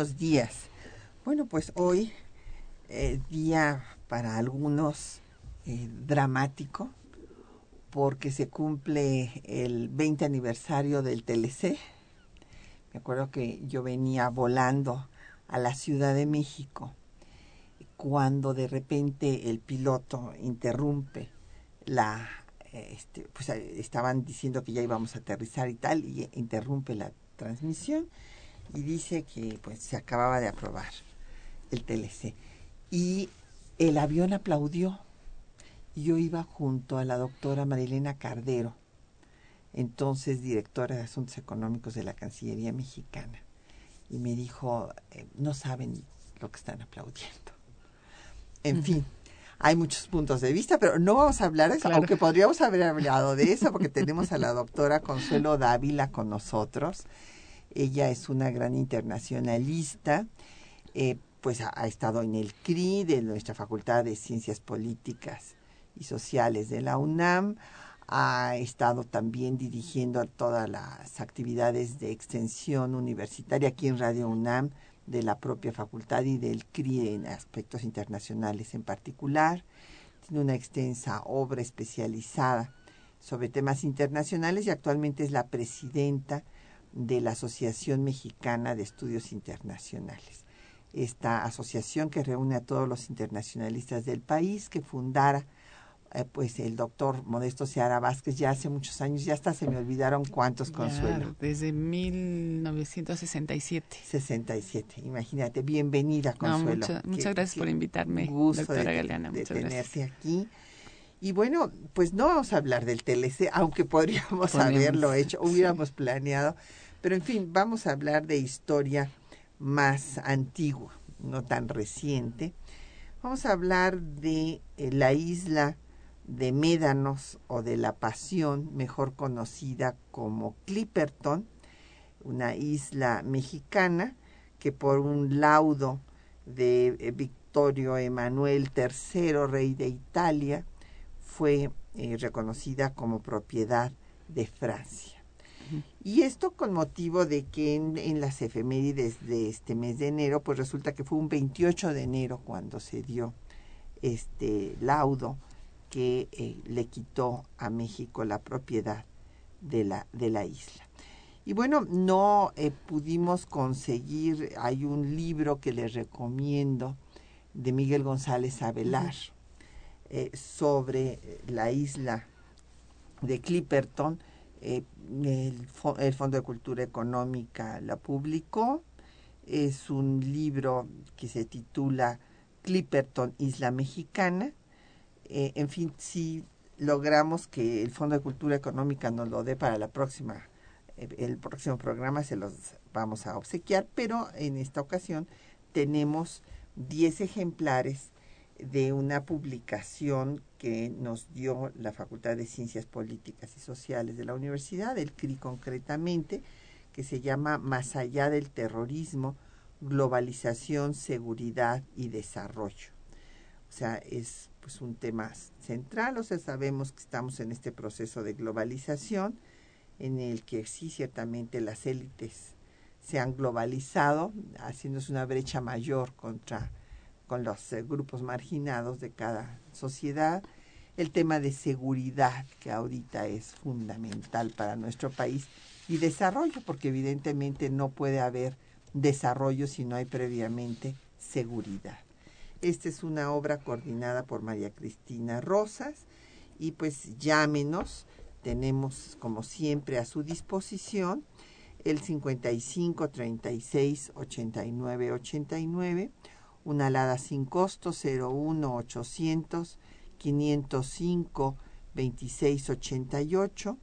Buenos días. Bueno, pues hoy, eh, día para algunos eh, dramático, porque se cumple el 20 aniversario del TLC. Me acuerdo que yo venía volando a la Ciudad de México cuando de repente el piloto interrumpe la este, pues estaban diciendo que ya íbamos a aterrizar y tal y interrumpe la transmisión y dice que pues se acababa de aprobar el TLC y el avión aplaudió yo iba junto a la doctora Marilena Cardero, entonces directora de Asuntos Económicos de la Cancillería Mexicana, y me dijo, eh, no saben lo que están aplaudiendo. En fin, hay muchos puntos de vista, pero no vamos a hablar de eso, aunque podríamos haber hablado de eso, porque tenemos a la doctora Consuelo Dávila con nosotros. Ella es una gran internacionalista, eh, pues ha, ha, estado en el CRI de nuestra Facultad de Ciencias Políticas y Sociales de la UNAM. Ha estado también dirigiendo todas las actividades de extensión universitaria aquí en Radio UNAM de la propia facultad y del CRI en aspectos internacionales en particular. Tiene una extensa obra especializada sobre temas internacionales y actualmente es la presidenta de la Asociación Mexicana de Estudios Internacionales. Esta asociación que reúne a todos los internacionalistas del país, que fundara eh, pues el doctor Modesto Seara Vázquez ya hace muchos años, ya hasta se me olvidaron cuántos, Consuelo. desde 1967. 67, imagínate, bienvenida, Consuelo. muchas gracias por invitarme, gusto doctora de, Galeana. De tenerte aquí. Y bueno, pues no vamos a hablar del TLC, aunque podríamos haberlo hecho, hubiéramos planeado, pero en fin, vamos a hablar de historia más antigua, no tan reciente. Vamos a hablar de eh, la isla de Médanos o de la Pasión, mejor conocida como Clipperton, una isla mexicana que por un laudo de eh, Victorio Emanuel III, rey de Italia, fue eh, reconocida como propiedad de Francia. Y esto con motivo de que en, en, las efemérides de este mes de enero, pues resulta que fue un 28 de enero cuando se dio este laudo que eh, le quitó a México la propiedad de la, de la isla. Y bueno, no eh, pudimos conseguir, hay un libro que les recomiendo de Miguel González Avelar eh, sobre la isla de Clipperton, el, el, Fondo de Cultura Económica la publicó. Es un libro que se titula Clipperton, Isla Mexicana. Eh, en fin, si logramos que el Fondo de Cultura Económica nos lo dé para la próxima, eh, el próximo programa se los vamos a obsequiar, pero en esta ocasión tenemos 10 ejemplares de una publicación que nos dio la Facultad de Ciencias Políticas y Sociales de la Universidad, el CRI concretamente, que se llama Más allá del terrorismo, globalización, seguridad y desarrollo. O sea, es pues un tema central, o sea, sabemos que estamos en este proceso de globalización en el que sí ciertamente las élites se han globalizado, haciéndose una brecha mayor contra con los eh, grupos marginados de cada sociedad, el tema de seguridad que ahorita es fundamental para nuestro país y desarrollo, porque evidentemente no puede haber desarrollo si no hay previamente seguridad. Esta es una obra coordinada por María Cristina Rosas y pues llámenos, tenemos como siempre a su disposición el 55 36 89 89 una alada sin costo 01800 505 2688,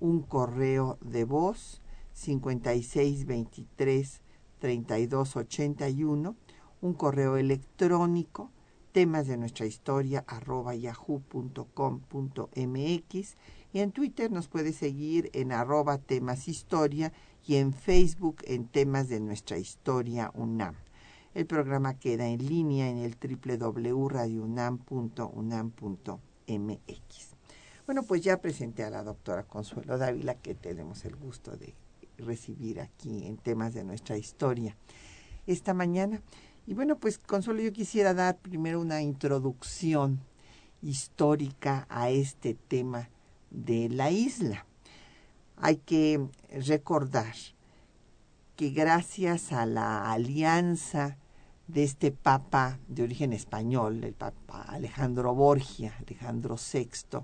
un correo de voz 5623 3281, un correo electrónico temas de nuestra historia arroba yahoo.com.mx y en Twitter nos puede seguir en arroba temas historia y en Facebook en temas de nuestra historia UNAM. El programa queda en línea en el www.radiounam.unam.mx. Bueno, pues ya presenté a la doctora Consuelo Dávila, que tenemos el gusto de recibir aquí en temas de nuestra historia esta mañana. Y bueno, pues Consuelo, yo quisiera dar primero una introducción histórica a este tema de la isla. Hay que recordar que gracias a la alianza de este papa de origen español, el papa Alejandro Borgia, Alejandro VI,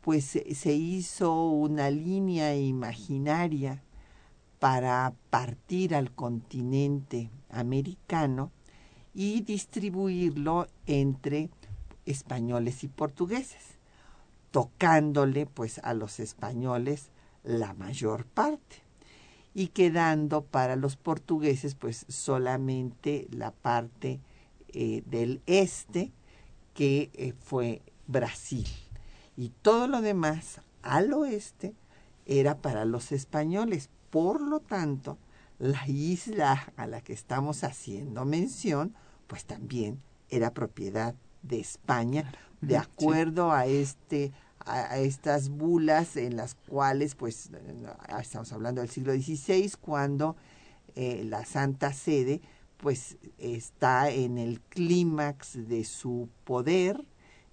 pues se hizo una línea imaginaria para partir al continente americano y distribuirlo entre españoles y portugueses, tocándole pues a los españoles la mayor parte y quedando para los portugueses pues solamente la parte eh, del este que eh, fue Brasil. Y todo lo demás al oeste era para los españoles. Por lo tanto, la isla a la que estamos haciendo mención pues también era propiedad de España de acuerdo a este a, estas bulas en las cuales, pues, estamos hablando del siglo XVI, cuando eh, la Santa Sede, pues, está en el clímax de su poder,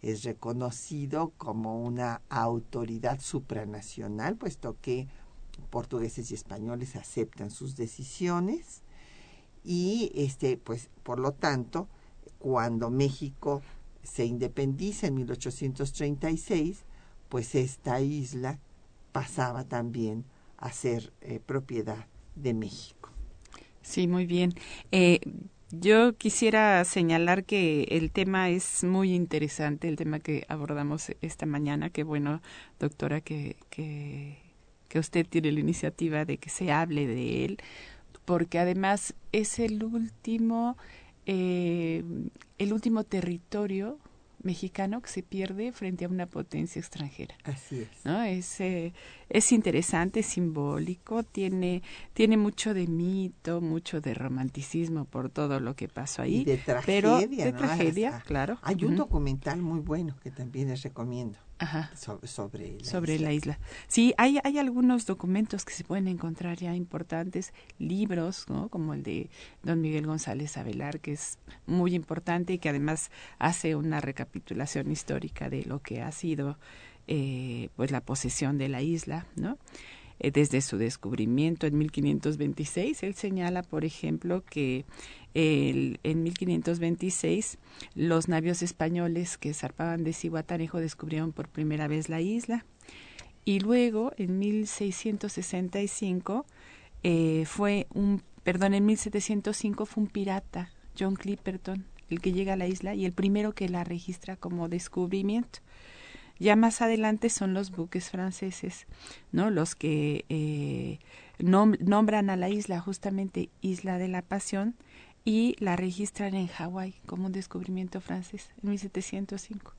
es reconocido como una autoridad supranacional, puesto que portugueses y españoles aceptan sus decisiones. Y este pues por lo tanto cuando México se independiza en 1836 pues esta isla pasaba también a ser eh, propiedad de México. Sí, muy bien. Eh, yo quisiera señalar que el tema es muy interesante, el tema que abordamos esta mañana. Qué bueno, doctora, que, que, que usted tiene la iniciativa de que se hable de él, porque además es el último, eh, el último territorio mexicano que se pierde frente a una potencia extranjera. Así es. ¿no? Es, eh, es interesante, simbólico, tiene, tiene mucho de mito, mucho de romanticismo por todo lo que pasó ahí. Y de tragedia. Pero de tragedia, claro. Hay un documental muy bueno que también les recomiendo. Ajá. sobre, la sobre isla. la isla. Sí, hay, hay algunos documentos que se pueden encontrar ya importantes, libros, ¿no? como el de don Miguel González Avelar, que es muy importante y que además hace una recapitulación histórica de lo que ha sido eh, pues la posesión de la isla, ¿no? Eh, desde su descubrimiento en 1526. Él señala, por ejemplo, que en 1526 los navios españoles que zarpaban de Cihuatanejo descubrieron por primera vez la isla y luego en 1665 eh, fue un, perdón, en 1705 fue un pirata, John Clipperton, el que llega a la isla y el primero que la registra como descubrimiento. Ya más adelante son los buques franceses, ¿no? Los que eh, nombran a la isla justamente Isla de la Pasión y la registran en Hawái como un descubrimiento francés en 1705.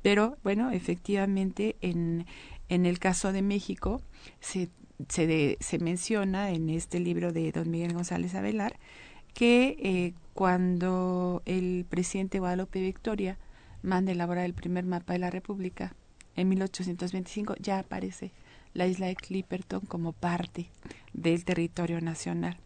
Pero bueno, efectivamente en, en el caso de México se, se, se menciona en este libro de don Miguel González Avelar que eh, cuando el presidente Guadalupe Victoria manda elaborar el primer mapa de la República en 1825 ya aparece la isla de Clipperton como parte del territorio nacional.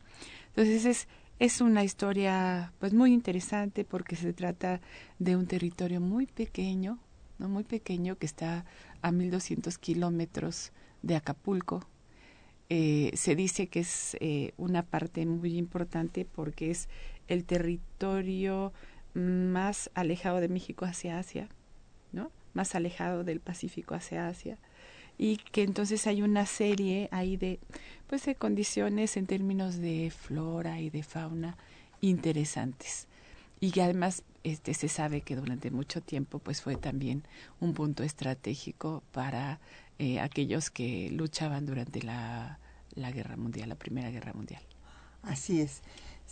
Entonces es, es una historia pues muy interesante porque se trata de un territorio muy pequeño, no muy pequeño que está a 1200 kilómetros de Acapulco. Eh, se dice que es eh, una parte muy importante porque es el territorio más alejado de México hacia Asia, ¿no? Más alejado del Pacífico hacia Asia y que entonces hay una serie ahí de pues de condiciones en términos de flora y de fauna interesantes. y que además este se sabe que durante mucho tiempo pues fue también un punto estratégico para eh, aquellos que luchaban durante la, la guerra mundial, la primera guerra mundial. Así es.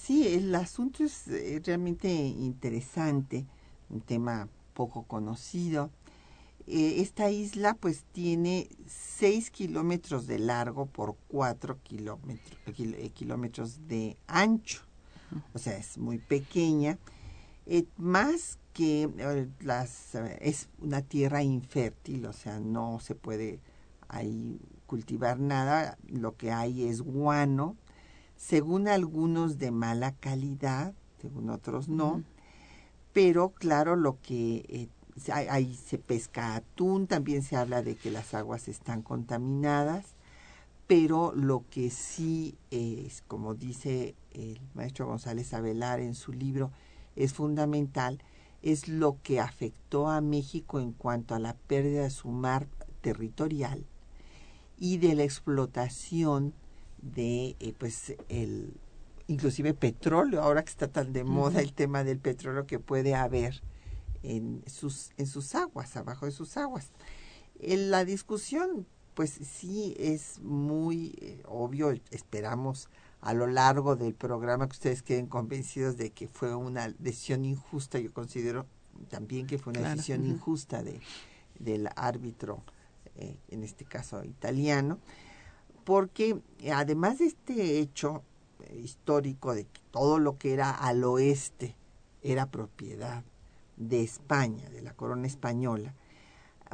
Sí, el asunto es eh, realmente interesante, un tema poco conocido. Eh, esta isla pues tiene 6 kilómetros de largo por 4 kilómetros, eh, kilómetros de ancho. O sea, es muy pequeña. más que las, es una tierra infértil, o sea, no se puede ahí cultivar nada. Lo que hay es guano, según algunos de mala calidad, según otros no, pero claro, lo que eh, ahí se pesca atún, también se habla de que las aguas están contaminadas, pero lo que sí es, como dice el maestro González Avelar en su libro, es fundamental, es lo que afectó a México en cuanto a la pérdida de su mar territorial y de la explotación de eh, pues el inclusive petróleo ahora que está tan de moda el tema del petróleo que puede haber en sus en sus aguas abajo de sus aguas. En la discusión pues sí es muy eh, obvio esperamos a lo largo del programa que ustedes queden convencidos de que fue una decisión injusta. Yo considero también que fue una decisión injusta de del árbitro eh, en este caso italiano porque además de este hecho histórico de que todo lo que era al oeste era propiedad de España, de la corona española,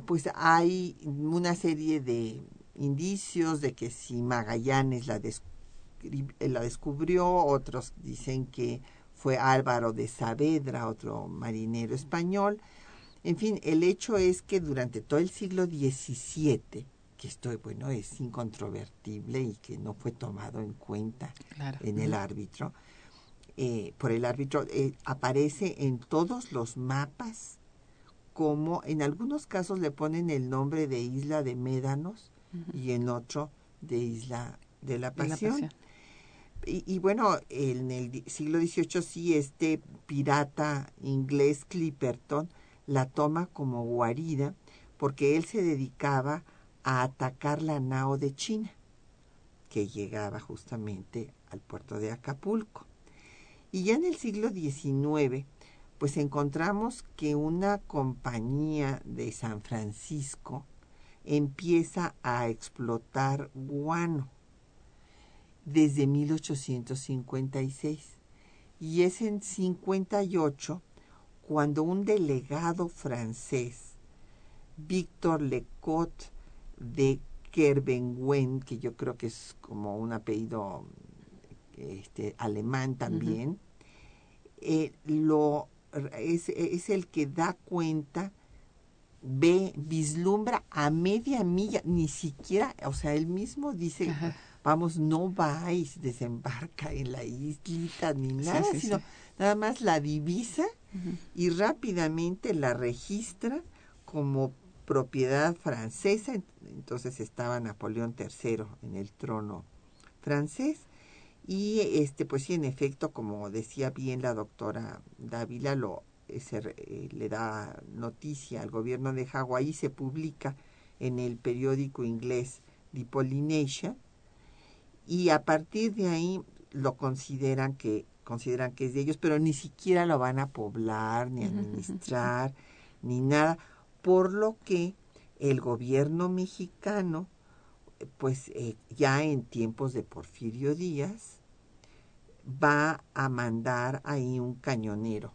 pues hay una serie de indicios de que si Magallanes la, eh, la descubrió, otros dicen que fue Álvaro de Saavedra, otro marinero español. En fin, el hecho es que durante todo el siglo XVII que esto bueno es incontrovertible y que no fue tomado en cuenta en el árbitro. Eh, por el árbitro eh, aparece en todos los mapas como en algunos casos le ponen el nombre de isla de Médanos y en otro de isla de la Pasión. Y, y, bueno, en el siglo XVIII sí este pirata inglés Clipperton la toma como guarida porque él se dedicaba a atacar la nao de China, que llegaba justamente al puerto de Acapulco. Y ya en el siglo XIX, pues encontramos que una compañía de San Francisco empieza a explotar guano desde 1856. Y es en 58 cuando un delegado francés, Victor Lecotte, de Kerbenwen, que yo creo que es como un apellido este, alemán también, eh, lo, es, es, el que da cuenta, ve, vislumbra a media milla, ni siquiera, o sea, él mismo dice, vamos, no vais, desembarca en la islita ni nada, sino nada más la divisa y rápidamente la registra como propiedad francesa, entonces estaba Napoleón III en el trono francés. Y este pues sí en efecto como decía bien la doctora Dávila lo eh, le da noticia al gobierno de Hawái se publica en el periódico inglés The Polynesian y a partir de ahí lo consideran que consideran que es de ellos pero ni siquiera lo van a poblar ni administrar ni nada por lo que el gobierno mexicano, pues eh, ya en tiempos de Porfirio Díaz, va a mandar ahí un cañonero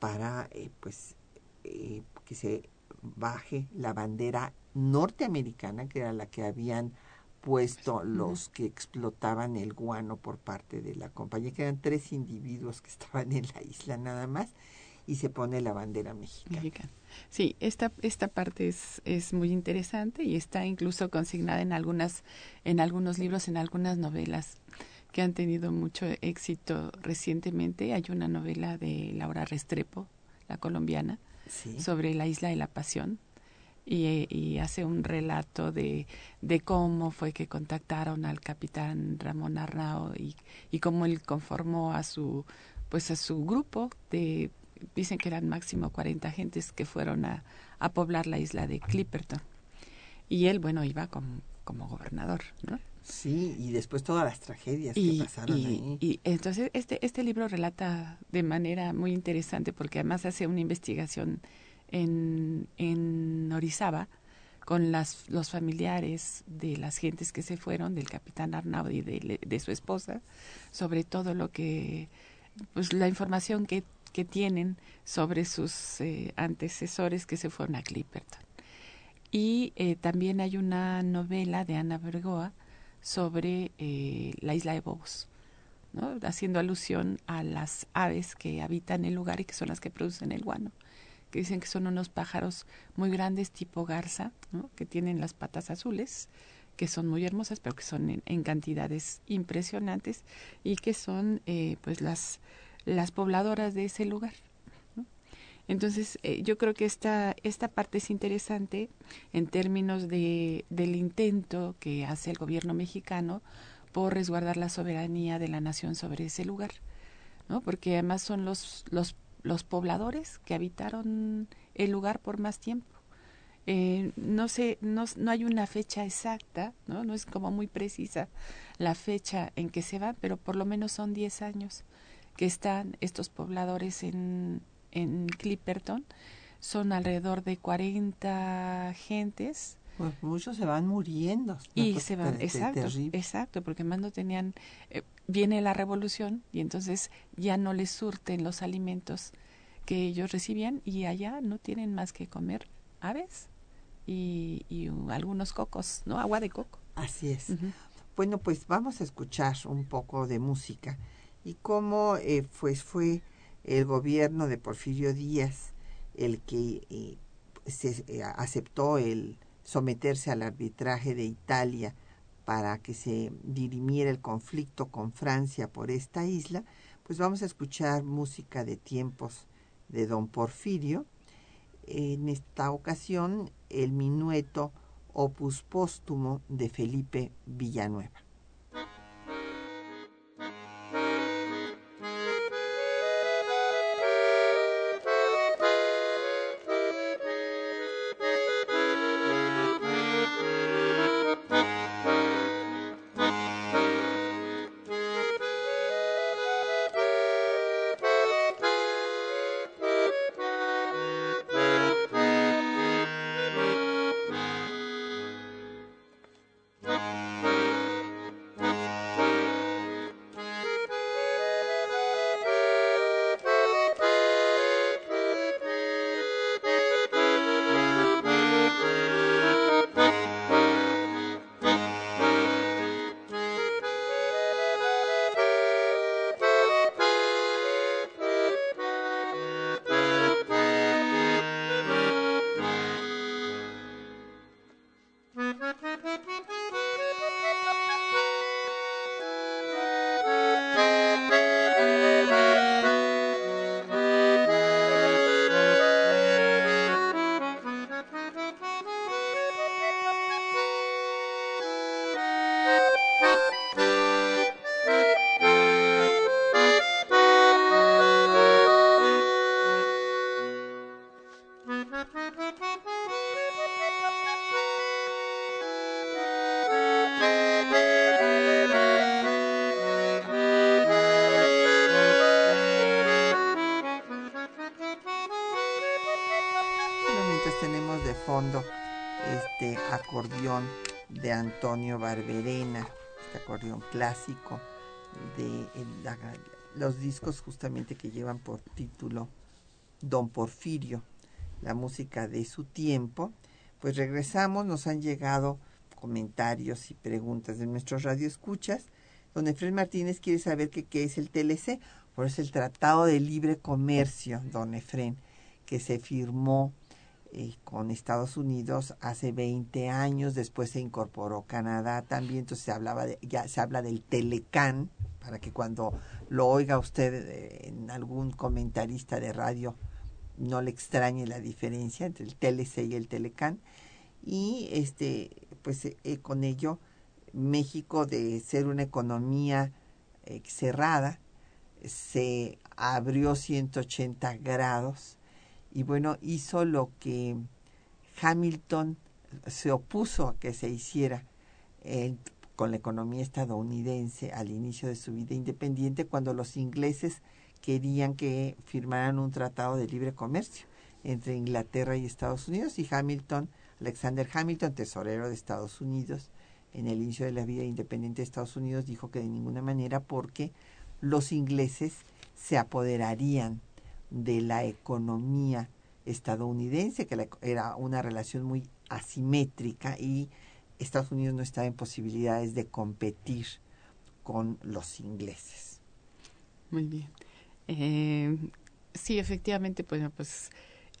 para eh, pues eh, que se baje la bandera norteamericana que era la que habían puesto los que explotaban el guano por parte de la compañía que eran tres individuos que estaban en la isla nada más y se pone la bandera mexicana. Sí, esta, esta parte es, es muy interesante y está incluso consignada en algunas, en algunos libros, en algunas novelas que han tenido mucho éxito recientemente. Hay una novela de Laura Restrepo, la colombiana, sobre la isla de la pasión. Y, y, hace un relato de, de cómo fue que contactaron al capitán Ramón Arnao y, y cómo él conformó a su pues a su grupo de dicen que eran máximo 40 gentes que fueron a, a poblar la isla de Clipperton. Y él, bueno, iba como, como gobernador, ¿no? Sí, y después todas las tragedias que pasaron ahí. Y entonces este, este libro relata de manera muy interesante porque además hace una investigación en, en Orizaba con las, los familiares de las gentes que se fueron, del capitán Arnaud y de, de su esposa, sobre todo lo que, pues la información que, que tienen sobre sus eh, antecesores que se fueron a Clipperton. Y eh, también hay una novela de Ana Bergoa, sobre eh, la isla de Bobos, haciendo alusión a las aves que habitan el lugar y que son las que producen el guano, que dicen que son unos pájaros muy grandes tipo garza, que tienen las patas azules, que son muy hermosas, pero que son en, cantidades impresionantes y que son eh, pues las, las pobladoras de ese lugar. Entonces, eh, yo creo que esta, esta parte es interesante en términos de, del intento que hace el gobierno mexicano por resguardar la soberanía de la nación sobre ese lugar, ¿no? Porque además son los, los, los pobladores que habitaron el lugar por más tiempo. Eh, no sé, no, no hay una fecha exacta, ¿no? No es como muy precisa la fecha en que se van, pero por lo menos son 10 años que están estos pobladores en, en Clipperton son alrededor de 40 gentes. Pues muchos se van muriendo. Y se van, exacto, exacto, porque más no tenían, eh, viene la revolución y entonces ya no les surten los alimentos que ellos recibían y allá no tienen más que comer aves y, y algunos cocos, ¿no? Agua de coco. Así es. Bueno, pues vamos a escuchar un poco de música y cómo eh, pues fue el gobierno de Porfirio Díaz el que eh, eh, aceptó el someterse al arbitraje de Italia para que se dirimiera el conflicto con Francia por esta isla, pues vamos a escuchar música de tiempos de don Porfirio. En esta ocasión, el minueto opus póstumo de Felipe Villanueva. Antonio Barberena, este acordeón clásico de los discos justamente que llevan por título Don Porfirio, la música de su tiempo. Pues regresamos, nos han llegado comentarios y preguntas de nuestros radioescuchas. Don Efren Martínez quiere saber qué es el TLC, por eso el Tratado de Libre Comercio, don Efren, que se firmó eh, con Estados Unidos hace 20 años, después se incorporó Canadá también, entonces se hablaba de, ya se habla del Telecan, para que cuando lo oiga usted eh, en algún comentarista de radio no le extrañe la diferencia entre el TLC y el Telecan y este pues eh, con ello México de ser una economía cerrada se abrió 180 grados y bueno, hizo lo que Hamilton se opuso a que se hiciera con la economía estadounidense al inicio de su vida independiente cuando los ingleses querían que firmaran un tratado de libre comercio entre Inglaterra y Estados Unidos y Hamilton, Alexander Hamilton, tesorero de Estados Unidos, en el inicio de la vida independiente de Estados Unidos, dijo que de ninguna manera porque los ingleses se apoderarían de la economía estadounidense, que era una relación muy asimétrica y Estados Unidos no estaba en posibilidades de competir con los ingleses. Muy bien. Eh, sí, efectivamente, pues, pues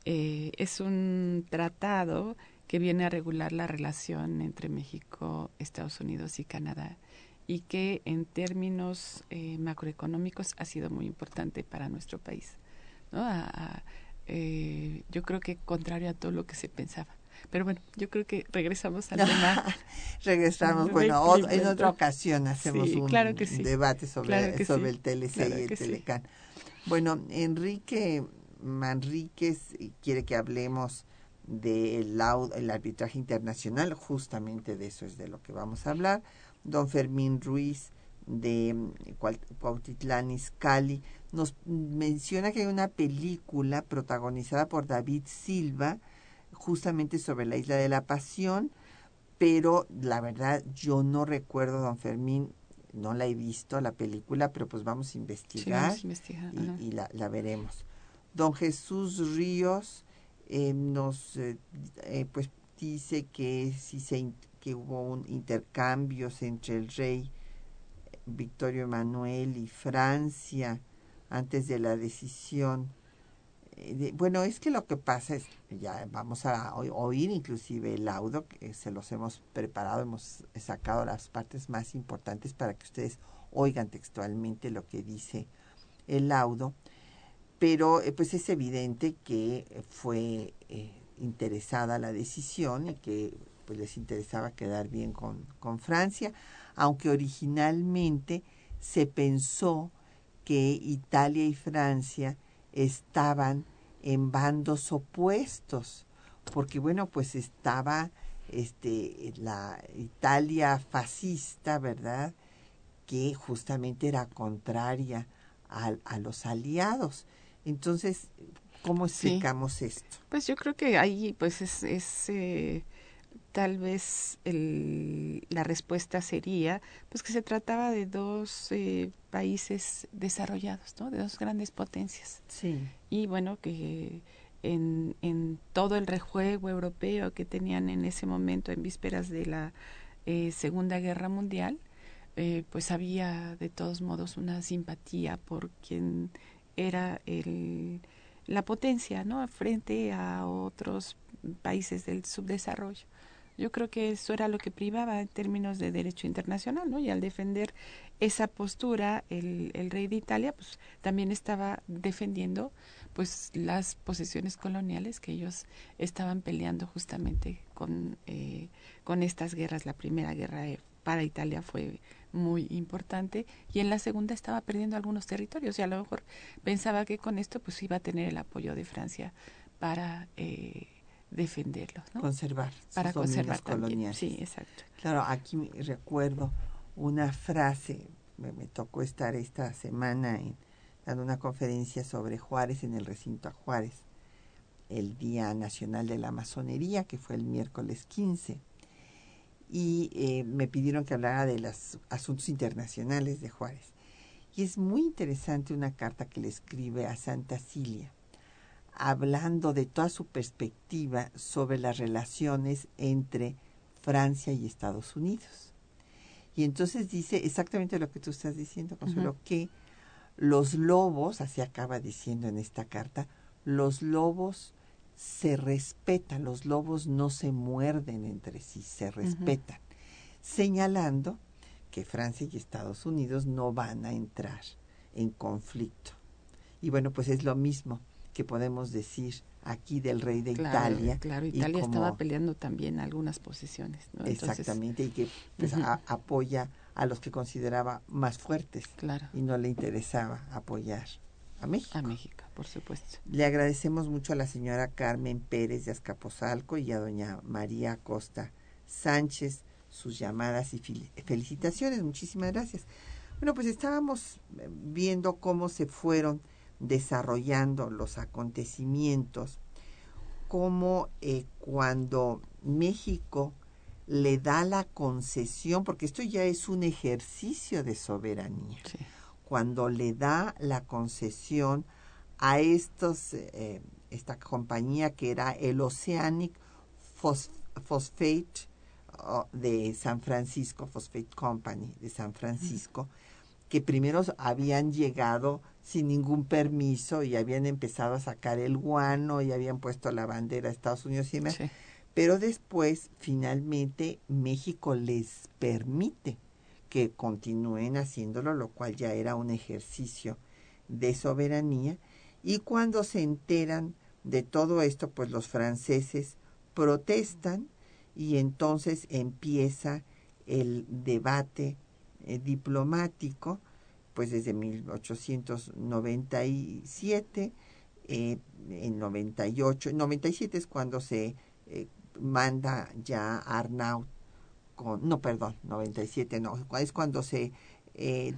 eh, es un tratado que viene a regular la relación entre México, Estados Unidos y Canadá y que en términos eh, macroeconómicos ha sido muy importante para nuestro país. ¿No? Eh, yo creo que contrario a todo lo que se pensaba. Pero bueno, yo creo que regresamos al tema. regresamos, bueno, en otra ocasión hacemos un debate sobre, sobre el TLC y el Telecan. Bueno, Enrique Manríquez quiere que hablemos del el arbitraje internacional, justamente de eso es de lo que vamos a hablar. Don Fermín Ruiz de Cuautitlán Izcalli nos menciona que hay una película protagonizada por David Silva justamente sobre la isla de la pasión, pero la verdad yo no recuerdo, don Fermín, no la he visto la película, pero pues vamos a investigar, y, la, veremos. Don Jesús Ríos eh, nos eh, eh, pues dice que si se que hubo un intercambios entre el rey Victorio Emanuel y Francia antes de la decisión. bueno, es que lo que pasa es, ya vamos a oír inclusive el laudo, que se los hemos preparado, hemos sacado las partes más importantes para que ustedes oigan textualmente lo que dice el laudo pero eh, pues es evidente que fue eh, interesada la decisión y que pues les interesaba quedar bien con, con Francia, aunque originalmente se pensó que Italia y Francia estaban en bandos opuestos, porque bueno, pues estaba este la Italia fascista, ¿verdad? que justamente era contraria a, a los aliados. Entonces, ¿cómo explicamos esto? Pues yo creo que ahí pues es, es eh, tal vez el, la respuesta sería pues que se trataba de dos eh, países desarrollados, ¿no? De dos grandes potencias. Sí. Y bueno, que en, en todo el rejuego europeo que tenían en ese momento, en vísperas de la eh, Segunda Guerra Mundial, pues había de todos modos una simpatía por quien era el, la potencia ¿no? frente a otros países del subdesarrollo. Yo creo que eso era lo que privaba en términos de derecho internacional, ¿no? Y al defender esa postura, el, rey de Italia, pues también estaba defendiendo, pues, las posesiones coloniales que ellos estaban peleando justamente con, eh, con estas guerras. La primera guerra para Italia fue muy importante y en la segunda estaba perdiendo algunos territorios y a lo mejor pensaba que con esto pues iba a tener el apoyo de Francia para eh, defenderlos, ¿no? Conservar. Para conservar. Sí, exacto. Claro, aquí recuerdo una frase, me, tocó estar esta semana en, dando una conferencia sobre Juárez en el recinto a Juárez, el Día Nacional de la Masonería, que fue el miércoles 15 y eh, me pidieron que hablara de los asuntos internacionales de Juárez. Y es muy interesante una carta que le escribe a Santa Cilia, hablando de toda su perspectiva sobre las relaciones entre Francia y Estados Unidos. Y entonces dice exactamente lo que tú estás diciendo, Consuelo, que los lobos, así acaba diciendo en esta carta, los lobos se respetan, los lobos no se muerden entre sí, se respetan, señalando que Francia y Estados Unidos no van a entrar en conflicto. Y bueno, pues es lo mismo que podemos decir aquí del rey de Italia. Claro, Italia estaba peleando también algunas posiciones. exactamente, y que pues, apoya a los que consideraba más fuertes claro. y no le interesaba apoyar a México. A México, por supuesto. Le agradecemos mucho a la señora Carmen Pérez de Azcapotzalco y a doña María Costa Sánchez sus llamadas y felicitaciones. Muchísimas gracias. Bueno, pues estábamos eh, viendo cómo se fueron desarrollando los acontecimientos, cómo eh, cuando México le da la concesión, porque esto ya es un ejercicio de soberanía, cuando le da la concesión a estos, eh, esta compañía que era el Oceanic Phosphate de San Francisco, Phosphate Company de San Francisco, que primero habían llegado sin ningún permiso y habían empezado a sacar el guano y habían puesto la bandera de Estados Unidos y demás. Pero después, finalmente, México les permite que continúen haciéndolo, lo cual ya era un ejercicio de soberanía. Y cuando se enteran de todo esto, pues los franceses protestan y entonces empieza el debate eh, diplomático, pues desde 1897, eh, en 98, 97 es cuando se eh, manda ya Arnaud con, no, perdón, 97 no, es cuando se eh,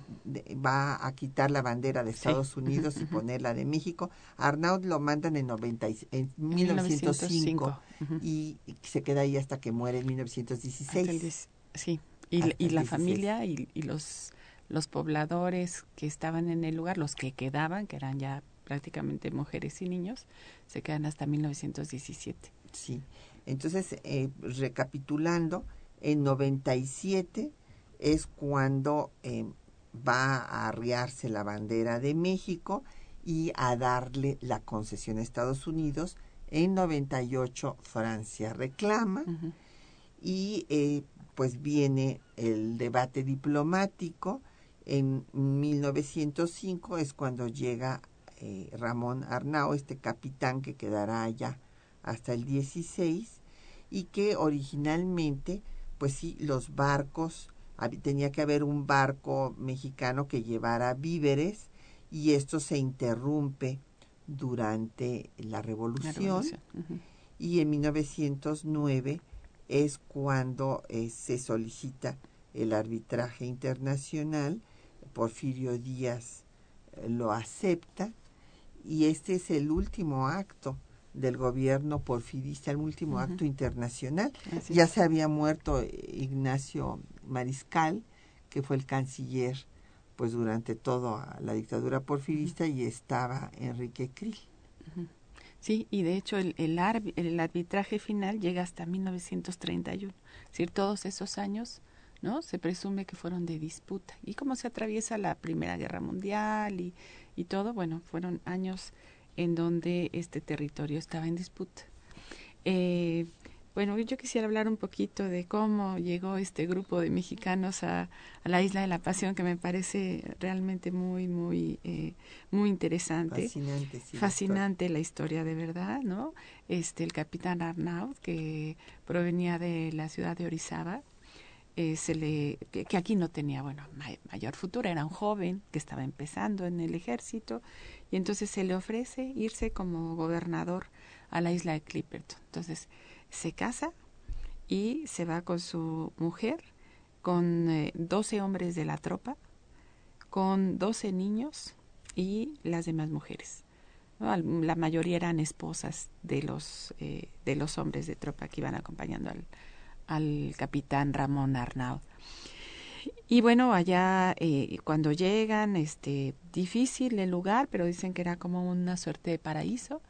va a quitar la bandera de Estados Unidos y ponerla de México. Arnaud lo mandan en, 90, en 1905 y, se queda ahí hasta que muere en 1916. sí, y, y la familia y, los, los pobladores que estaban en el lugar, los que quedaban, que eran ya prácticamente mujeres y niños, se quedan hasta 1917. Sí, entonces, eh, recapitulando, en 97 es cuando eh, va a arriarse la bandera de México y a darle la concesión a Estados Unidos. En 98 Francia reclama y eh, pues viene el debate diplomático. En 1905 es cuando llega eh, Ramón Arnao, este capitán que quedará allá hasta el 16 y que originalmente pues sí, los barcos tenía que haber un barco mexicano que llevara víveres y esto se interrumpe durante la revolución, y en 1909 es cuando eh, se solicita el arbitraje internacional, Porfirio Díaz eh, lo acepta y este es el último acto del gobierno porfirista, el último acto internacional. ya se había muerto Ignacio Mariscal, que fue el canciller pues durante toda la dictadura porfirista y estaba Enrique Krill. Sí, y de hecho el, el, el, arbitraje final llega hasta 1931. Es decir, todos esos años, ¿no? Se presume que fueron de disputa. Y como se atraviesa la Primera Guerra Mundial y, y todo, bueno, fueron años en donde este territorio estaba en disputa. Eh, bueno, yo quisiera hablar un poquito de cómo llegó este grupo de mexicanos a, la isla de la Pasión, que me parece realmente muy, muy, eh, muy interesante. Fascinante, Fascinante la historia de verdad, ¿no? Este, el capitán Arnaud, que provenía de la ciudad de Orizaba, eh, se le, que, aquí no tenía, bueno, mayor futuro, era un joven que estaba empezando en el ejército y entonces se le ofrece irse como gobernador a la isla de Clipperton. Entonces se casa y se va con su mujer, con eh, doce 12 hombres de la tropa, con 12 niños y las demás mujeres. La mayoría eran esposas de los, eh, de los hombres de tropa que iban acompañando al, al capitán Ramón Arnaud. Y bueno, allá eh, cuando llegan, este, difícil el lugar, pero dicen que era como una suerte de paraíso.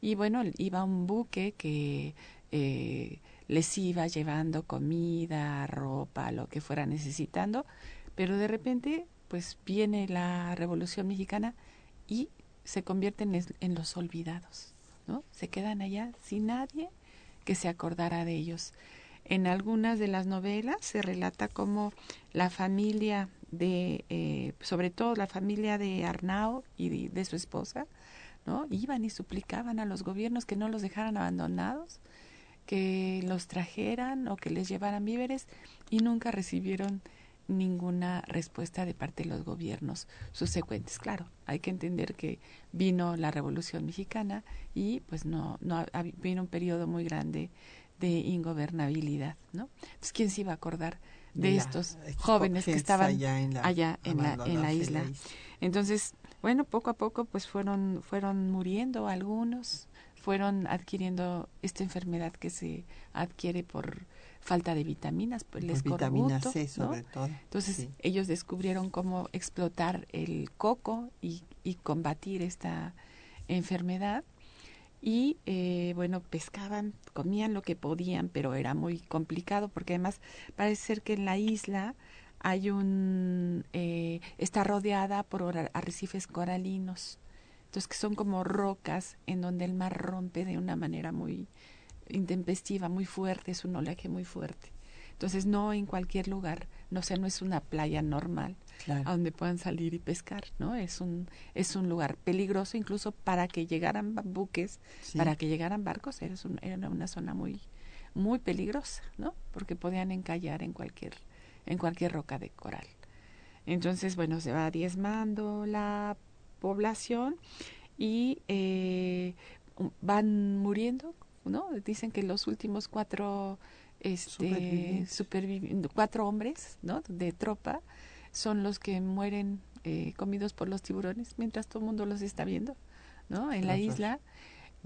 Y bueno, iba un buque que eh, les iba llevando comida, ropa, lo que fuera necesitando, pero de repente, pues viene la Revolución Mexicana y se convierten en los olvidados, ¿no? Se quedan allá sin nadie que se acordara de ellos. En algunas de las novelas se relata cómo la familia de, eh, sobre todo la familia de Arnau y de, su esposa, ¿no? Iban y suplicaban a los gobiernos que no los dejaran abandonados, que los trajeran o que les llevaran víveres y nunca recibieron ninguna respuesta de parte de los gobiernos subsecuentes. Claro, hay que entender que vino la Revolución Mexicana y pues no, no vino un periodo muy grande de ingobernabilidad, ¿no? Entonces, ¿quién se iba a acordar de estos jóvenes que estaban allá en la, en la, isla? Entonces, bueno, poco a poco pues fueron, fueron muriendo algunos, fueron adquiriendo esta enfermedad que se adquiere por falta de vitaminas, pues les vitamina C sobre todo. Entonces ellos descubrieron cómo explotar el coco y, y combatir esta enfermedad y eh, bueno pescaban comían lo que podían pero era muy complicado porque además parece ser que en la isla hay un eh, está rodeada por arrecifes coralinos entonces que son como rocas en donde el mar rompe de una manera muy intempestiva, muy fuerte, es un oleaje muy fuerte. Entonces no en cualquier lugar, no sé, no es una playa normal a donde puedan salir y pescar, ¿no? Es un es un lugar peligroso incluso para que llegaran buques, para que llegaran barcos, era, era una zona muy muy peligrosa, ¿no? Porque podían encallar en cualquier en cualquier roca de coral. Entonces, bueno, se va diezmando la población y eh, van muriendo ¿no? Dicen que los últimos cuatro, este, cuatro hombres, ¿no? De tropa son los que mueren eh, comidos por los tiburones mientras todo el mundo los está viendo, ¿no? En la isla.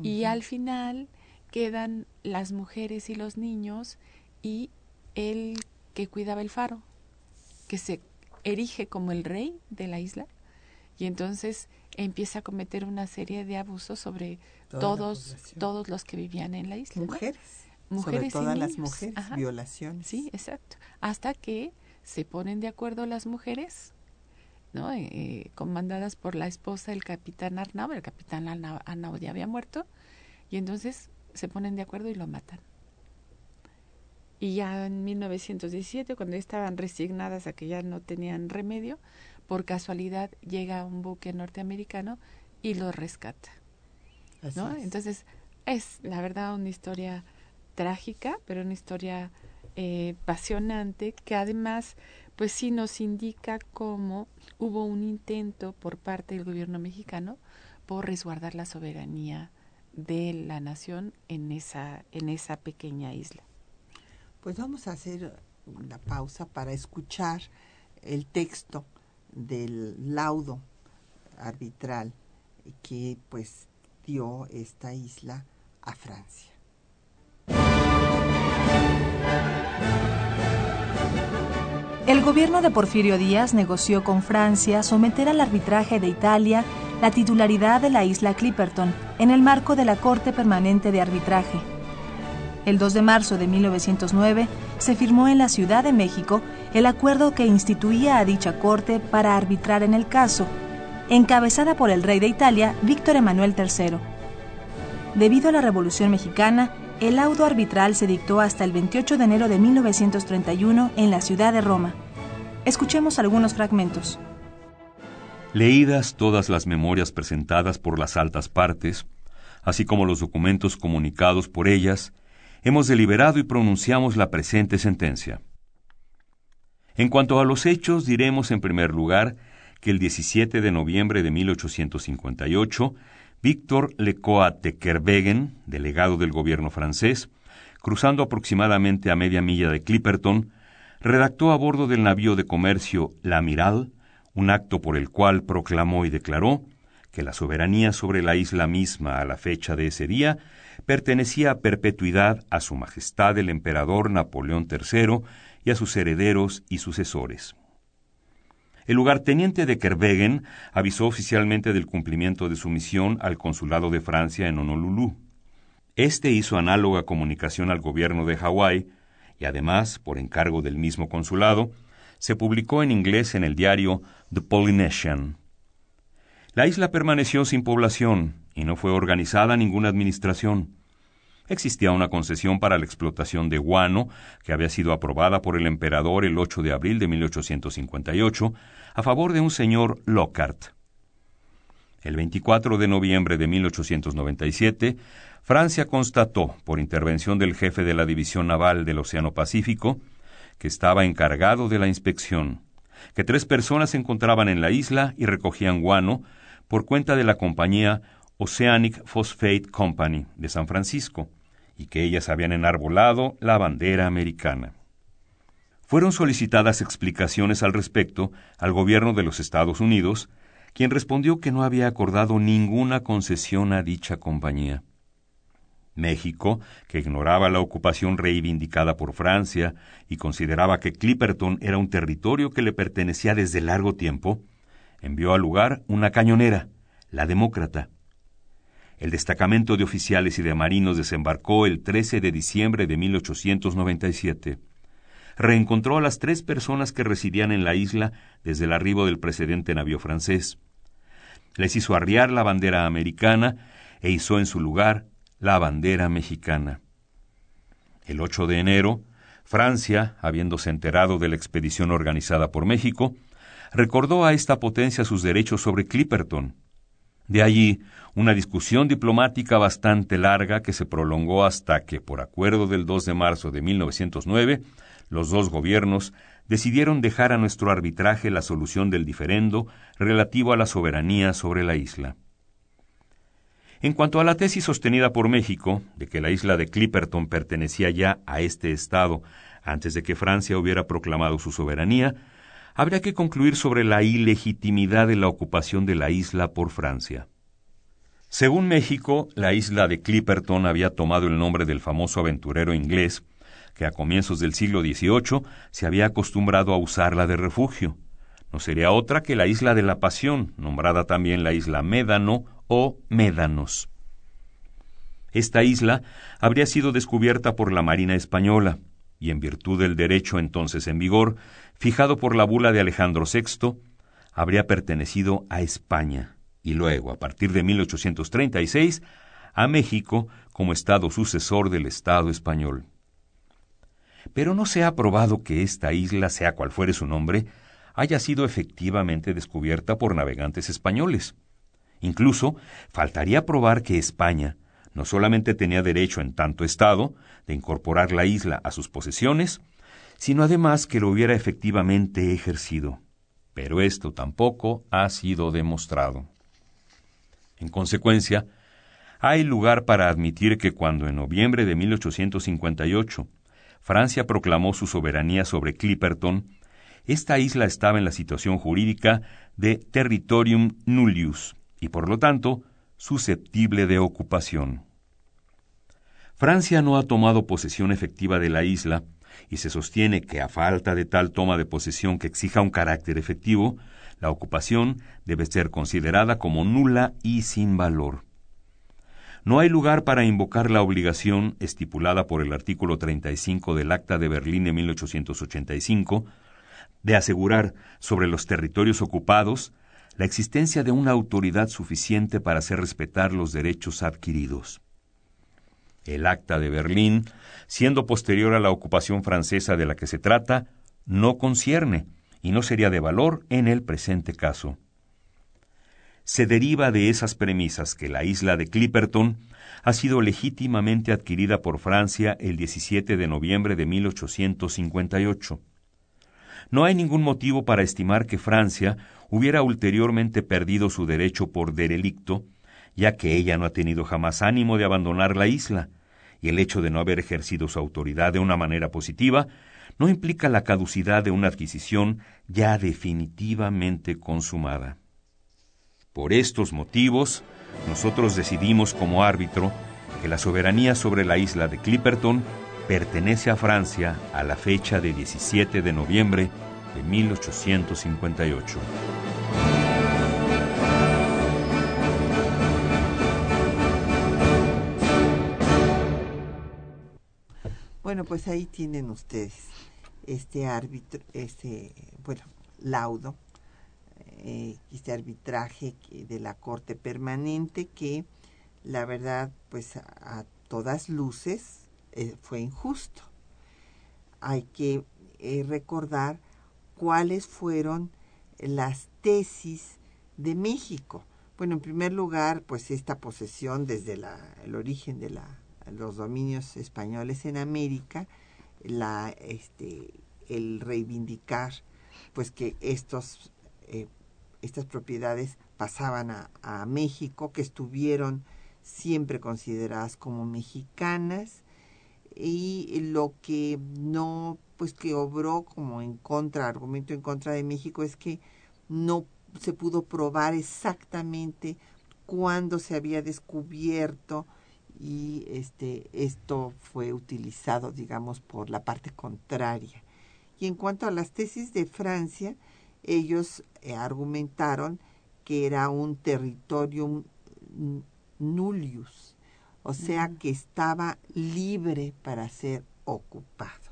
Y al final quedan las mujeres y los niños y el que cuidaba el faro, que se erige como el rey de la isla y entonces empieza a cometer una serie de abusos sobre todos todos los que vivían en la isla. Mujeres. Mujeres sobre todas las mujeres, violaciones. Sí, exacto. Hasta que se ponen de acuerdo las mujeres, ¿no? Eh, eh, comandadas por la esposa del capitán Arnau, el capitán Arnau ya había muerto, y entonces se ponen de acuerdo y lo matan. Y ya en 1917, cuando estaban resignadas a que ya no tenían remedio, por casualidad llega un buque norteamericano y lo rescata. ¿no? Entonces, es la verdad una historia trágica, pero una historia eh, apasionante que además, pues sí nos indica cómo hubo un intento por parte del gobierno mexicano por resguardar la soberanía de la nación en esa, en esa pequeña isla. Pues vamos a hacer una pausa para escuchar el texto del laudo arbitral que pues dio esta isla a Francia. El gobierno de Porfirio Díaz negoció con Francia someter al arbitraje de Italia la titularidad de la isla Clipperton en el marco de la Corte Permanente de Arbitraje. El 2 de marzo de 1909 se firmó en la Ciudad de México el acuerdo que instituía a dicha corte para arbitrar en el caso, encabezada por el rey de Italia, Víctor Emanuel III. Debido a la Revolución Mexicana, el laudo arbitral se dictó hasta el 28 de enero de 1931 en la ciudad de Roma. Escuchemos algunos fragmentos. Leídas todas las memorias presentadas por las altas partes, así como los documentos comunicados por ellas, hemos deliberado y pronunciamos la presente sentencia. En cuanto a los hechos, diremos en primer lugar que el 17 de noviembre de 1858, Víctor Lecoat de Kervegen, delegado del gobierno francés, cruzando aproximadamente a media milla de Clipperton, redactó a bordo del navío de comercio La Amiral un acto por el cual proclamó y declaró que la soberanía sobre la isla misma a la fecha de ese día pertenecía a perpetuidad a Su Majestad el Emperador Napoleón III y a sus herederos y sucesores. El lugarteniente de Kervegen avisó oficialmente del cumplimiento de su misión al consulado de Francia en Honolulu. Este hizo análoga comunicación al gobierno de Hawái y además, por encargo del mismo consulado, se publicó en inglés en el diario The Polynesian. La isla permaneció sin población y no fue organizada ninguna administración. Existía una concesión para la explotación de guano que había sido aprobada por el emperador el 8 de abril de 1858 a favor de un señor Lockhart. El 24 de noviembre de 1897, Francia constató, por intervención del jefe de la División Naval del Océano Pacífico, que estaba encargado de la inspección, que tres personas se encontraban en la isla y recogían guano por cuenta de la compañía Oceanic Phosphate Company de San Francisco, y que ellas habían enarbolado la bandera americana. Fueron solicitadas explicaciones al respecto al gobierno de los Estados Unidos, quien respondió que no había acordado ninguna concesión a dicha compañía. México, que ignoraba la ocupación reivindicada por Francia y consideraba que Clipperton era un territorio que le pertenecía desde largo tiempo, envió al lugar una cañonera, la Demócrata. El destacamento de oficiales y de marinos desembarcó el 13 de diciembre de 1897. Reencontró a las tres personas que residían en la isla desde el arribo del precedente navío francés. Les hizo arriar la bandera americana e hizo en su lugar la bandera mexicana. El 8 de enero, Francia, habiéndose enterado de la expedición organizada por México, recordó a esta potencia sus derechos sobre Clipperton. De allí una discusión diplomática bastante larga que se prolongó hasta que, por acuerdo del 2 de marzo de 1909, los dos gobiernos decidieron dejar a nuestro arbitraje la solución del diferendo relativo a la soberanía sobre la isla. En cuanto a la tesis sostenida por México de que la isla de Clipperton pertenecía ya a este Estado antes de que Francia hubiera proclamado su soberanía, habría que concluir sobre la ilegitimidad de la ocupación de la isla por Francia. Según México, la isla de Clipperton había tomado el nombre del famoso aventurero inglés, que a comienzos del siglo XVIII se había acostumbrado a usarla de refugio. No sería otra que la isla de la Pasión, nombrada también la isla Médano o Médanos. Esta isla habría sido descubierta por la Marina española, y en virtud del derecho entonces en vigor, fijado por la bula de Alejandro VI, habría pertenecido a España, y luego, a partir de 1836, a México como Estado sucesor del Estado español. Pero no se ha probado que esta isla, sea cual fuere su nombre, haya sido efectivamente descubierta por navegantes españoles. Incluso faltaría probar que España no solamente tenía derecho en tanto Estado de incorporar la isla a sus posesiones, sino además que lo hubiera efectivamente ejercido. Pero esto tampoco ha sido demostrado. En consecuencia, hay lugar para admitir que cuando en noviembre de 1858 Francia proclamó su soberanía sobre Clipperton, esta isla estaba en la situación jurídica de territorium nullius, y por lo tanto susceptible de ocupación. Francia no ha tomado posesión efectiva de la isla y se sostiene que a falta de tal toma de posesión que exija un carácter efectivo, la ocupación debe ser considerada como nula y sin valor. No hay lugar para invocar la obligación estipulada por el artículo 35 del Acta de Berlín de 1885 de asegurar sobre los territorios ocupados la existencia de una autoridad suficiente para hacer respetar los derechos adquiridos. El Acta de Berlín, siendo posterior a la ocupación francesa de la que se trata, no concierne y no sería de valor en el presente caso. Se deriva de esas premisas que la isla de Clipperton ha sido legítimamente adquirida por Francia el 17 de noviembre de 1858 no hay ningún motivo para estimar que Francia hubiera ulteriormente perdido su derecho por derelicto, ya que ella no ha tenido jamás ánimo de abandonar la isla, y el hecho de no haber ejercido su autoridad de una manera positiva no implica la caducidad de una adquisición ya definitivamente consumada. Por estos motivos, nosotros decidimos como árbitro que la soberanía sobre la isla de Clipperton pertenece a Francia a la fecha de 17 de noviembre de 1858. Bueno, pues ahí tienen ustedes este árbitro, este, bueno, laudo, eh, este arbitraje de la Corte Permanente que la verdad, pues a todas luces, eh, fue injusto. Hay que eh, recordar cuáles fueron las tesis de México. Bueno, en primer lugar, pues esta posesión desde el origen de la, los dominios españoles en América, la, este, el reivindicar pues que estos eh, estas propiedades pasaban a, a, México, que estuvieron siempre consideradas como mexicanas y lo que no pues que obró como en contra, argumento en contra de México es que no se pudo probar exactamente cuándo se había descubierto y este esto fue utilizado digamos por la parte contraria. Y en cuanto a las tesis de Francia ellos eh, argumentaron que era un territorio nullius o sea que estaba libre para ser ocupado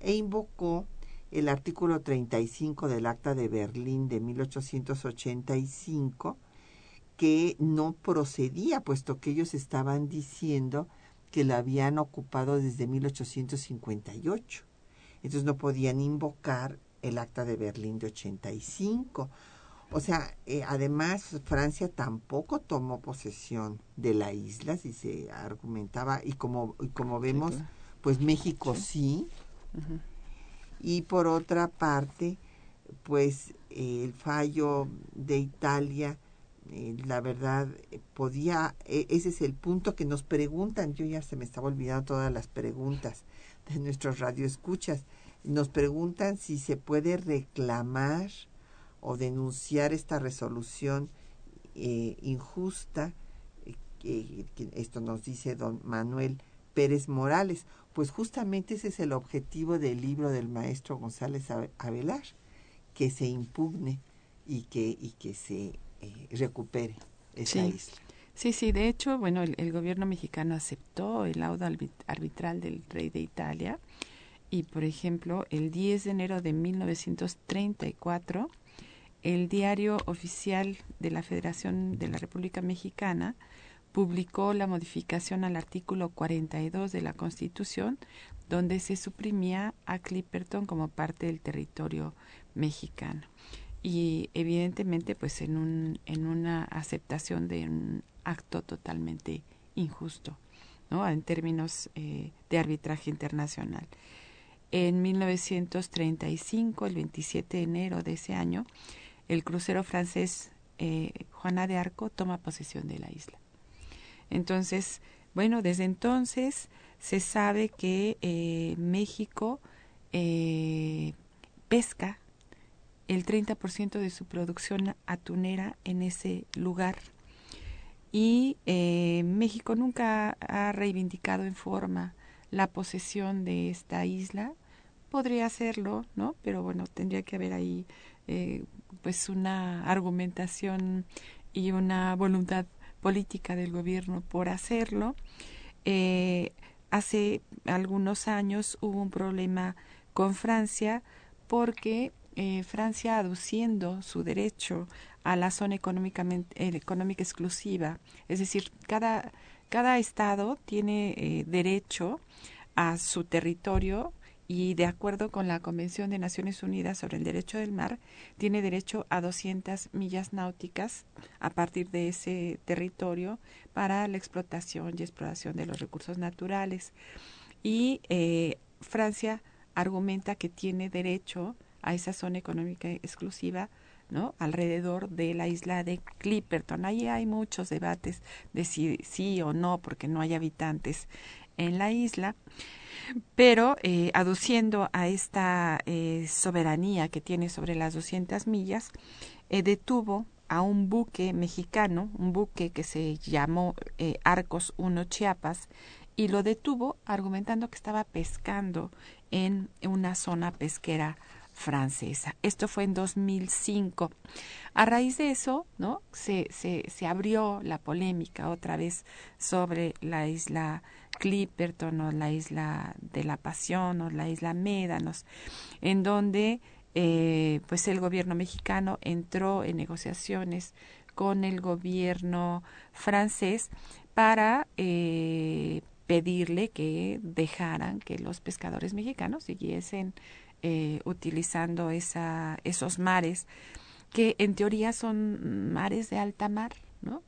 e invocó el artículo 35 del Acta de Berlín de 1885 que no procedía, puesto que ellos estaban diciendo que la habían ocupado desde 1858. Entonces no podían invocar el Acta de Berlín de 85. O sea, eh, además Francia tampoco tomó posesión de la isla, si se argumentaba, y como, y como vemos, pues México sí. Y por otra parte, pues el fallo de Italia eh, la verdad eh, podía, e, ese es el punto que nos preguntan, yo ya se me estaba olvidando todas las preguntas de nuestros radioescuchas, nos preguntan si se puede reclamar o denunciar esta resolución eh, injusta, que esto nos dice don Manuel Pérez Morales, pues justamente ese es el objetivo del libro del maestro González Avelar, que se impugne y que, y que se eh, recupere esa isla. Sí, sí, de hecho, bueno, el, gobierno mexicano aceptó el laudo arbitral del rey de Italia y, por ejemplo, el 10 de enero de 1934, el diario oficial de la Federación de la República Mexicana publicó la modificación al artículo 42 de la Constitución, donde se suprimía a Clipperton como parte del territorio mexicano. Y evidentemente pues en un en una aceptación de un acto totalmente injusto no en términos eh, de arbitraje internacional. En 1935 el 27 de enero de ese año el crucero francés eh, Juana de Arco toma posesión de la isla entonces bueno desde entonces se sabe que eh, México pesca el 30% de su producción atunera en ese lugar. Y eh, México nunca ha reivindicado en forma la posesión de esta isla. Podría hacerlo, ¿no? Pero bueno, tendría que haber ahí eh, pues una argumentación y una voluntad política del gobierno por hacerlo. Eh, hace algunos años hubo un problema con Francia porque eh, Francia aduciendo su derecho a la zona eh, económica exclusiva, es decir, cada, cada estado tiene derecho a su territorio y de acuerdo con la Convención de Naciones Unidas sobre el Derecho del Mar, tiene derecho a 200 millas náuticas a partir de ese territorio para la explotación y exploración de los recursos naturales. Y Francia argumenta que tiene derecho a esa zona económica exclusiva, ¿no? alrededor de la isla de Clipperton. Ahí hay muchos debates de si sí o no, porque no hay habitantes en la isla, pero eh, aduciendo a esta eh, soberanía que tiene sobre las 200 millas, eh, detuvo a un buque mexicano, un buque que se llamó Arcos 1 Chiapas, y lo detuvo argumentando que estaba pescando en una zona pesquera francesa. Esto fue en 2005. A raíz de eso, ¿no? Se, se, se abrió la polémica otra vez sobre la isla Clipperton o la isla de la Pasión o la isla Médanos, en donde eh, pues el gobierno mexicano entró en negociaciones con el gobierno francés para eh, pedirle que dejaran que los pescadores mexicanos siguiesen eh, utilizando esos mares, que en teoría son mares de alta mar, ¿no?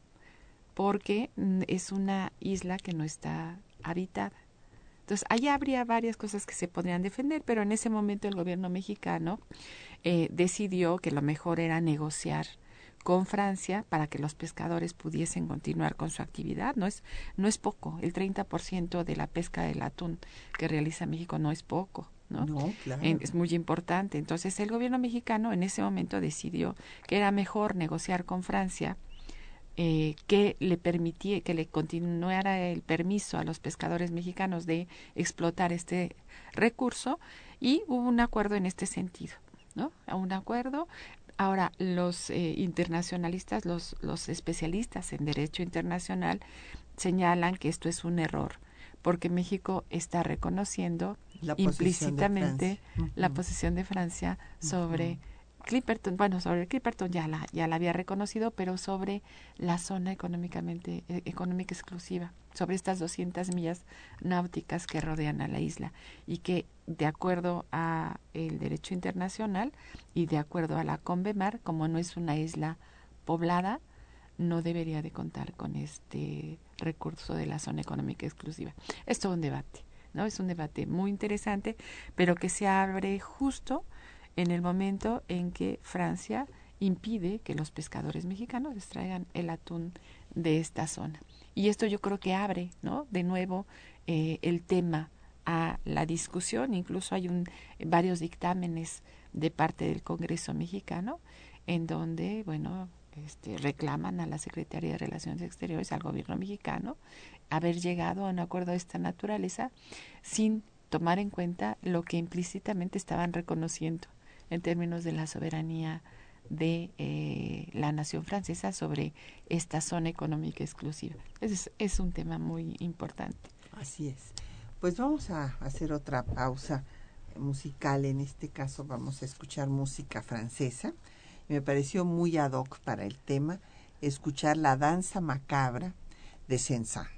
Porque mm, es una isla que no está habitada. Entonces, allá habría varias cosas que se podrían defender, pero en ese momento el gobierno mexicano eh, decidió que lo mejor era negociar con Francia para que los pescadores pudiesen continuar con su actividad. No es, no es poco, el 30% de la pesca del atún que realiza México no es poco. ¿no? claro. es muy importante. Entonces el gobierno mexicano en ese momento decidió que era mejor negociar con Francia eh, que le permitía que le continuara el permiso a los pescadores mexicanos de explotar este recurso y hubo un acuerdo en este sentido, ¿no? Un acuerdo. Ahora, los eh, internacionalistas, los, los especialistas en derecho internacional señalan que esto es un error, porque México está reconociendo implícitamente la posición de Francia sobre Clipperton, bueno, sobre Clipperton ya la, ya la había reconocido, pero sobre la zona económicamente, e, económica exclusiva, sobre estas 200 millas náuticas que rodean a la isla y que de acuerdo a el derecho internacional y de acuerdo a la Convemar, como no es una isla poblada, no debería de contar con este recurso de la zona económica exclusiva. Es todo un debate, ¿no? Es un debate muy interesante, pero que se abre justo en el momento en que Francia impide que los pescadores mexicanos extraigan el atún de esta zona. Y esto yo creo que abre, ¿no? De nuevo eh, el tema a la discusión, incluso hay un, varios dictámenes de parte del Congreso mexicano en donde, bueno, este, reclaman a la Secretaría de Relaciones Exteriores, al gobierno mexicano, haber llegado a un acuerdo de esta naturaleza sin tomar en cuenta lo que implícitamente estaban reconociendo en términos de la soberanía de eh, la nación francesa sobre esta zona económica exclusiva. Es, es un tema muy importante. Así es. Pues vamos a hacer otra pausa musical. En este caso vamos a escuchar música francesa. Me pareció muy ad hoc para el tema escuchar la danza macabra de Sensa.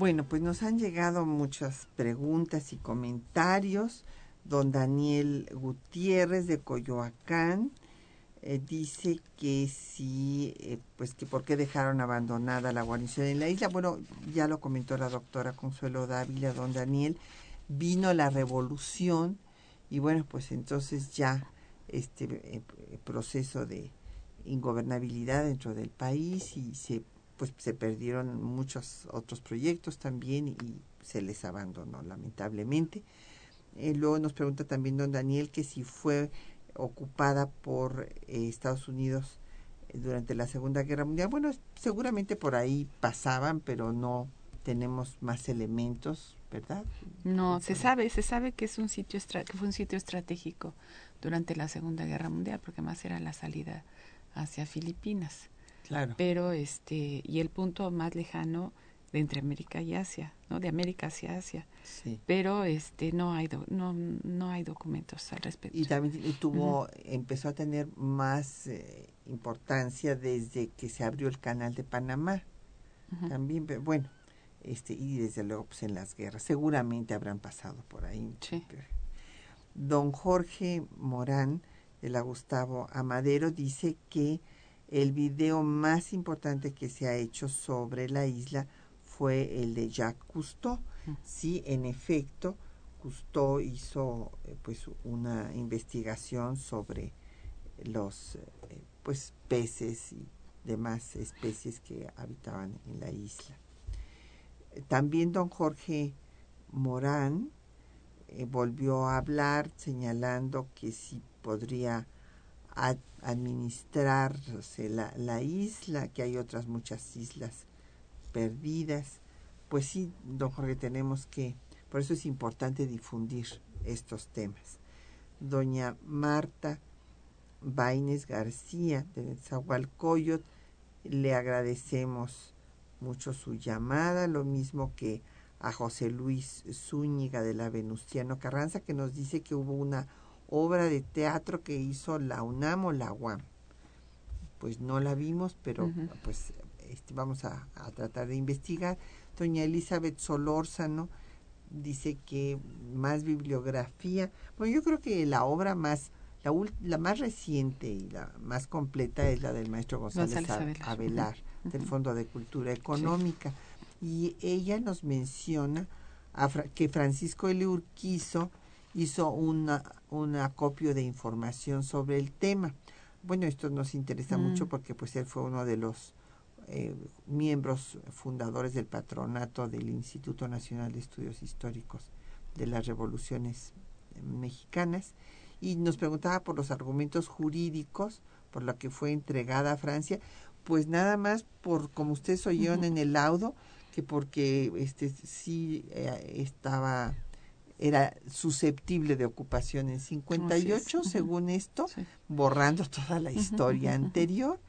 Bueno, pues nos han llegado muchas preguntas y comentarios. Don Daniel Gutiérrez de Coyoacán eh, dice que sí, eh, pues que por qué dejaron abandonada la guarnición en la isla. Bueno, ya lo comentó la doctora Consuelo Dávila, don Daniel. Vino la revolución y bueno, pues entonces ya este eh, proceso de ingobernabilidad dentro del país y se pues se perdieron muchos otros proyectos también y se les abandonó lamentablemente. Eh, luego nos pregunta también don Daniel que si fue ocupada por eh, Estados Unidos eh, durante la Segunda Guerra Mundial. Bueno, seguramente por ahí pasaban, pero no tenemos más elementos, ¿verdad? No, se sabe, se sabe que es un sitio que fue un sitio estratégico durante la Segunda Guerra Mundial, porque más era la salida hacia Filipinas. Pero este, y el punto más lejano de entre América y Asia, ¿no? De América hacia Asia. Sí. Pero este no hay no no hay documentos al respecto. Y también tuvo empezó a tener más eh, importancia desde que se abrió el canal de Panamá. También, bueno, este y desde luego pues en las guerras seguramente habrán pasado por ahí. Sí. Don Jorge Morán de la Gustavo Amadero dice que el video más importante que se ha hecho sobre la isla fue el de Jacques Cousteau. Sí, en efecto, Cousteau hizo eh, pues una investigación sobre los eh, pues peces y demás especies que habitaban en la isla. También don Jorge Morán eh, volvió a hablar señalando que si podría administrarse la, la isla, que hay otras muchas islas perdidas. Pues sí, don Jorge, tenemos que, por eso es importante difundir estos temas. Doña Marta Baines García de Zahualcoyot, le agradecemos mucho su llamada, lo mismo que a José Luis Zúñiga de la Venustiano Carranza, que nos dice que hubo una obra de teatro que hizo la UNAM o la UAM. Pues no la vimos, pero pues este, vamos a, tratar de investigar. Doña Elizabeth Solórzano dice que más bibliografía. Bueno, yo creo que la obra más, la, la más reciente y la más completa es la del maestro González, Avelar, del Fondo de Cultura Económica. Y ella nos menciona que Francisco L. Urquizo hizo una, un acopio de información sobre el tema. Bueno, esto nos interesa mm. mucho porque pues él fue uno de los eh, miembros fundadores del patronato del Instituto Nacional de Estudios Históricos de las Revoluciones Mexicanas y nos preguntaba por los argumentos jurídicos por lo que fue entregada a Francia, pues nada más por como ustedes oyeron en el laudo que porque este sí eh, estaba era susceptible de ocupación en 58, según esto, borrando toda la historia anterior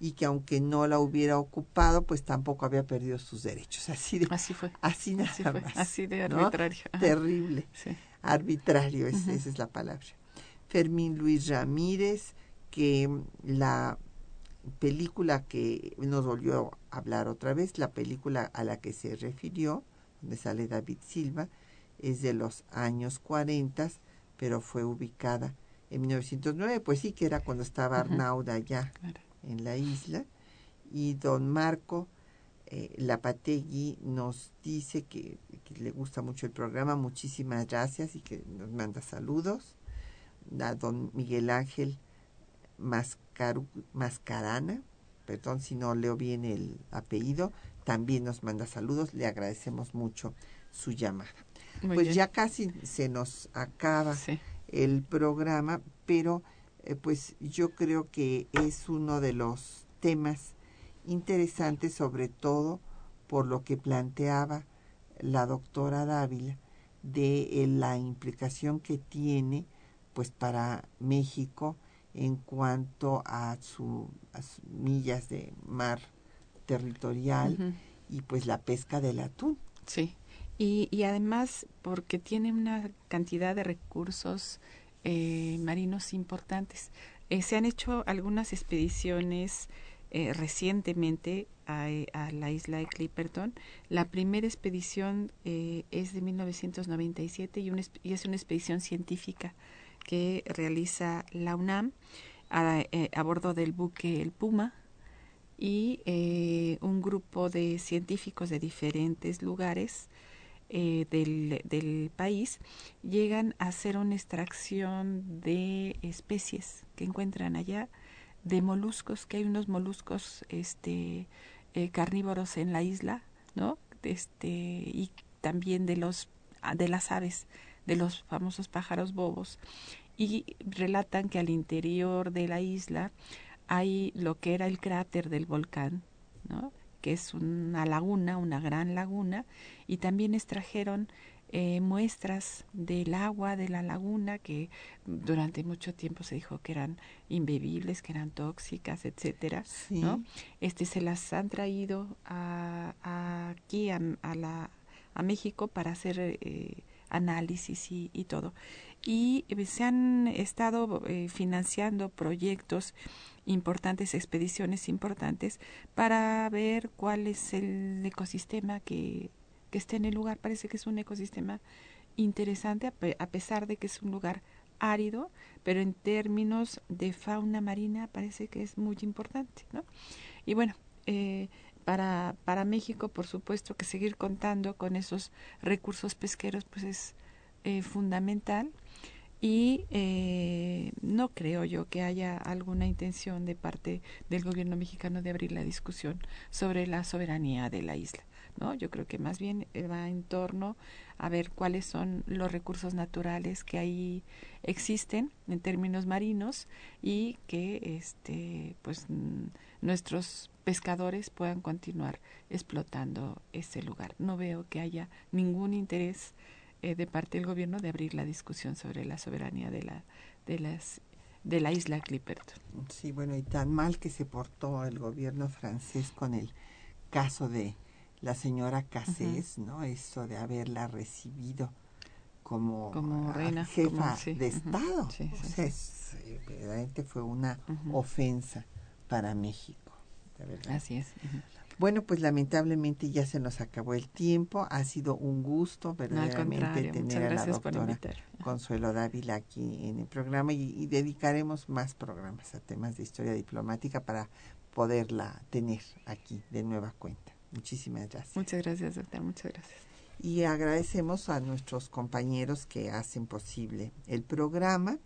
y que aunque no la hubiera ocupado, pues tampoco había perdido sus derechos. Así de, así fue. Así nada fue. Así de arbitrario. Terrible. Arbitrario, esa es la palabra. Fermín Luis Ramírez, que la película que nos volvió a hablar otra vez, la película a la que se refirió, donde sale David Silva, es de los años 40, pero fue ubicada en 1909, pues sí que era cuando estaba Arnauda ya en la isla. Y don Marco eh, Lapategui nos dice que, le gusta mucho el programa, muchísimas gracias y que nos manda saludos. A don Miguel Ángel Mascaru, Mascarana, perdón si no leo bien el apellido, también nos manda saludos, le agradecemos mucho su llamada pues ya casi se nos acaba el programa, pero eh, pues yo creo que es uno de los temas interesantes, sobre todo por lo que planteaba la doctora Dávila de eh, la implicación que tiene pues para México en cuanto a, su, sus millas de mar territorial y pues la pesca del atún. Sí. Y, y además porque tiene una cantidad de recursos eh, marinos importantes. Eh, se han hecho algunas expediciones eh, recientemente a, la isla de Clipperton. La primera expedición eh, es de 1997 y, y, es una expedición científica que realiza la UNAM a, a bordo del buque El Puma y un grupo de científicos de diferentes lugares eh, del, país llegan a hacer una extracción de especies que encuentran allá de moluscos que hay unos moluscos este eh, carnívoros en la isla no este y también de los de las aves de los famosos pájaros bobos y relatan que al interior de la isla hay lo que era el cráter del volcán no que es una laguna, una gran laguna, y también extrajeron eh, muestras del agua de la laguna que durante mucho tiempo se dijo que eran imbebibles, que eran tóxicas, etcétera, ¿no? Este se las han traído a, aquí a, la, a México para hacer eh, análisis y, y, todo. Y eh, se han estado financiando proyectos importantes, expediciones importantes, para ver cuál es el ecosistema que, que está en el lugar. Parece que es un ecosistema interesante, a pesar de que es un lugar árido, pero en términos de fauna marina parece que es muy importante, ¿no? Y bueno, eh, para, para México, por supuesto, que seguir contando con esos recursos pesqueros, pues es eh, fundamental y eh, no creo yo que haya alguna intención de parte del gobierno mexicano de abrir la discusión sobre la soberanía de la isla. ¿no? Yo creo que más bien eh, va en torno a ver cuáles son los recursos naturales que ahí existen en términos marinos y que este pues nuestros pescadores puedan continuar explotando ese lugar. No veo que haya ningún interés eh, de parte del gobierno de abrir la discusión sobre la soberanía de la de las de la isla Clipperton. Sí, bueno, y tan mal que se portó el gobierno francés con el caso de la señora Cassés, ¿no? Eso de haberla recibido como, como reina, jefa de Estado. Sí, o sea, eh, verdaderamente fue una ofensa para México. Así es. Bueno, pues lamentablemente ya se nos acabó el tiempo. Ha sido un gusto verdaderamente tener a la doctora Consuelo Dávila aquí en el programa y, dedicaremos más programas a temas de historia diplomática para poderla tener aquí de nueva cuenta. Muchísimas gracias. Muchas gracias, doctor. Muchas gracias. Y agradecemos a nuestros compañeros que hacen posible el programa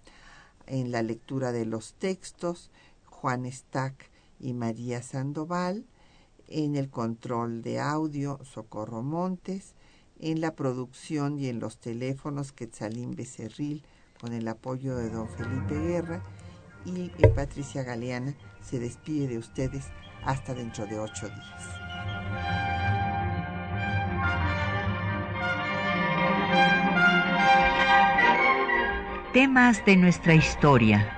en la lectura de los textos, Juan Stack y María Sandoval en el control de audio Socorro Montes, en la producción y en los teléfonos Quetzalín Becerril con el apoyo de don Felipe Guerra y Patricia Galeana se despide de ustedes hasta dentro de ocho días. Temas de nuestra historia